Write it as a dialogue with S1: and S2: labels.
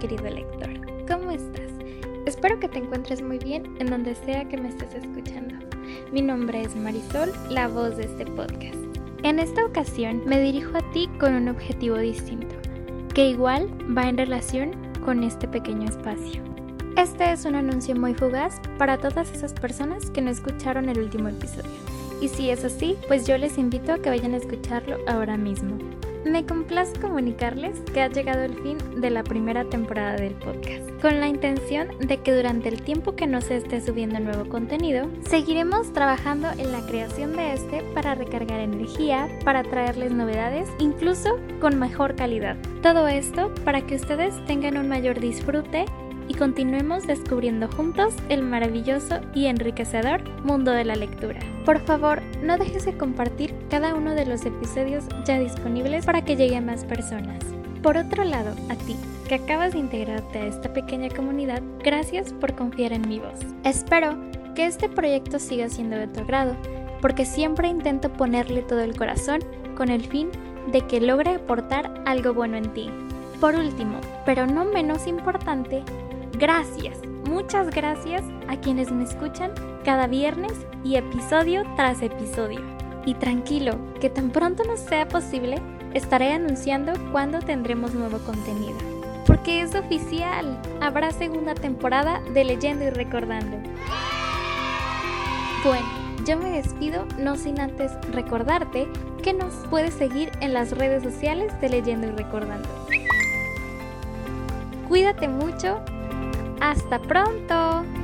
S1: querido lector. ¿Cómo estás? Espero que te encuentres muy bien en donde sea que me estés escuchando. Mi nombre es Marisol, la voz de este podcast. En esta ocasión me dirijo a ti con un objetivo distinto, que igual va en relación con este pequeño espacio. Este es un anuncio muy fugaz para todas esas personas que no escucharon el último episodio. Y si es así, pues yo les invito a que vayan a escucharlo ahora mismo. Me complace comunicarles que ha llegado el fin de la primera temporada del podcast, con la intención de que durante el tiempo que no se esté subiendo nuevo contenido, seguiremos trabajando en la creación de este para recargar energía, para traerles novedades, incluso con mejor calidad. Todo esto para que ustedes tengan un mayor disfrute y continuemos descubriendo juntos el maravilloso y enriquecedor mundo de la lectura. Por favor, no dejes de compartir cada uno de los episodios ya disponibles para que llegue a más personas. Por otro lado, a ti, que acabas de integrarte a esta pequeña comunidad, gracias por confiar en mi voz. Espero que este proyecto siga siendo de tu agrado, porque siempre intento ponerle todo el corazón con el fin de que logre aportar algo bueno en ti. Por último, pero no menos importante, Gracias, muchas gracias a quienes me escuchan cada viernes y episodio tras episodio. Y tranquilo, que tan pronto nos sea posible, estaré anunciando cuándo tendremos nuevo contenido. Porque es oficial, habrá segunda temporada de Leyendo y Recordando. Bueno, yo me despido no sin antes recordarte que nos puedes seguir en las redes sociales de Leyendo y Recordando. Cuídate mucho hasta pronto.